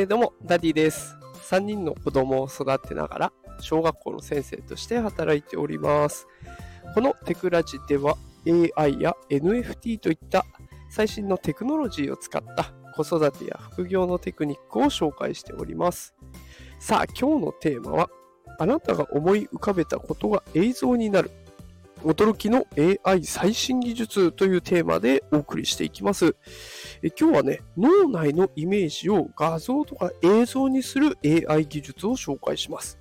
えー、どうも、ダディです。3人の子供を育てながら、小学校の先生として働いております。このテクラジでは、AI や NFT といった最新のテクノロジーを使った子育てや副業のテクニックを紹介しております。さあ、今日のテーマは、あなたが思い浮かべたことが映像になる驚きの AI 最新技術というテーマでお送りしていきます。え今日はね、脳内のイメージを画像とか映像にする AI 技術を紹介します。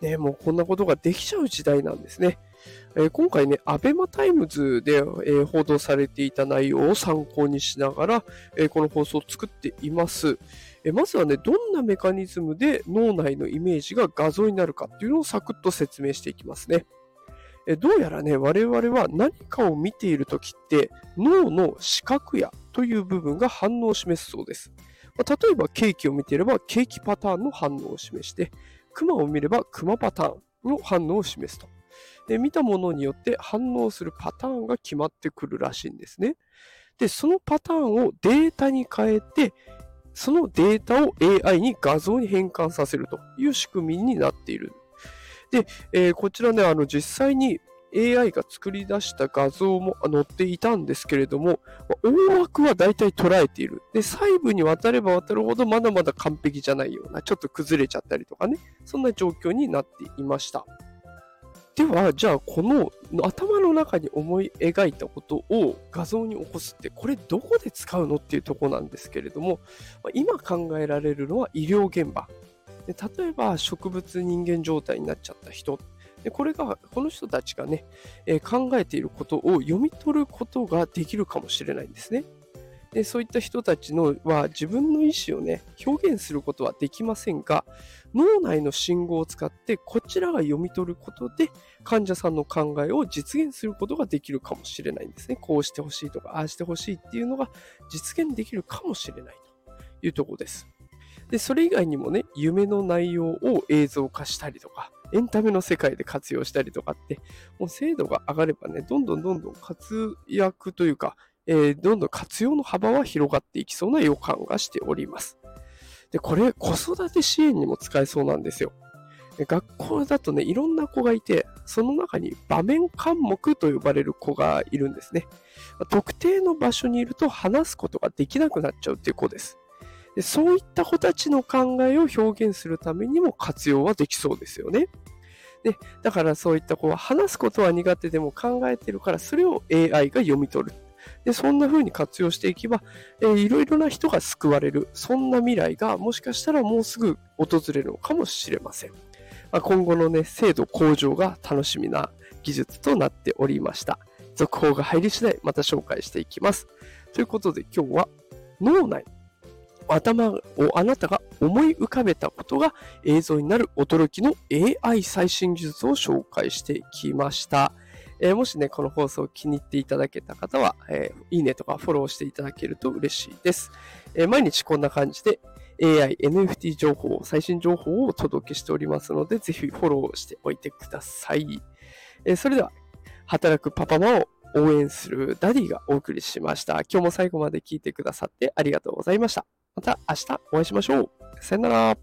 ね、もうこんなことができちゃう時代なんですね。え今回ね、 ABEMA TIMES で、え報道されていた内容を参考にしながら、えこの放送を作っています。えまずはね、どんなメカニズムで脳内のイメージが画像になるかっていうのをサクッと説明していきますね。どうやらね、我々は何かを見ているときって脳の視覚やという部分が反応を示すそうです。まあ、例えばケーキを見ていればケーキパターンの反応を示して、クマを見ればクマパターンの反応を示すと。で見たものによって反応するパターンが決まってくるらしいんですね。で、そのパターンをデータに変えて、そのデータを AI に画像に変換させるという仕組みになっているで、えー、こちらね、あの実際に AI が作り出した画像も載っていたんですけれども、大枠は大体捉えている。で、細部に渡れば渡るほどまだまだ完璧じゃないような、ちょっと崩れちゃったりとかね、そんな状況になっていました。では、じゃあこの頭の中に思い描いたことを画像に起こすって、これどこで使うのっていうとこなんですけれども、今考えられるのは医療現場。で例えば植物人間状態になっちゃった人でこれがこの人たちがね、えー、考えていることを読み取ることができるかもしれないんですね。でそういった人たちのは自分の意思をね表現することはできませんが脳内の信号を使ってこちらが読み取ることで患者さんの考えを実現することができるかもしれないんですね。こうしてほしいとかああしてほしいっていうのが実現できるかもしれないというところです。で、それ以外にもね、夢の内容を映像化したりとか、エンタメの世界で活用したりとかって、もう精度が上がればね、どんどんどんどん活躍というか、えー、どんどん活用の幅は広がっていきそうな予感がしております。で、これ、子育て支援にも使えそうなんですよ。学校だとね、いろんな子がいて、その中に場面科目と呼ばれる子がいるんですね。特定の場所にいると話すことができなくなっちゃうっていう子です。でそういった子たちの考えを表現するためにも活用はできそうですよね。でだからそういった子は話すことは苦手でも考えてるからそれを AI が読み取る。でそんな風に活用していけば、えー、いろいろな人が救われる。そんな未来がもしかしたらもうすぐ訪れるのかもしれません。まあ、今後のね、精度向上が楽しみな技術となっておりました。続報が入り次第また紹介していきます。ということで今日は脳内頭をあなたが思い浮かべたことが映像になる驚きの AI 最新技術を紹介してきました。えー、もしね、この放送を気に入っていただけた方は、えー、いいねとかフォローしていただけると嬉しいです。えー、毎日こんな感じで AI、NFT 情報、最新情報をお届けしておりますので、ぜひフォローしておいてください。えそれでは、働くパパママを応援するダディがお送りしました。今日も最後まで聞いてくださってありがとうございました。また明日お会いしましょう。さよなら。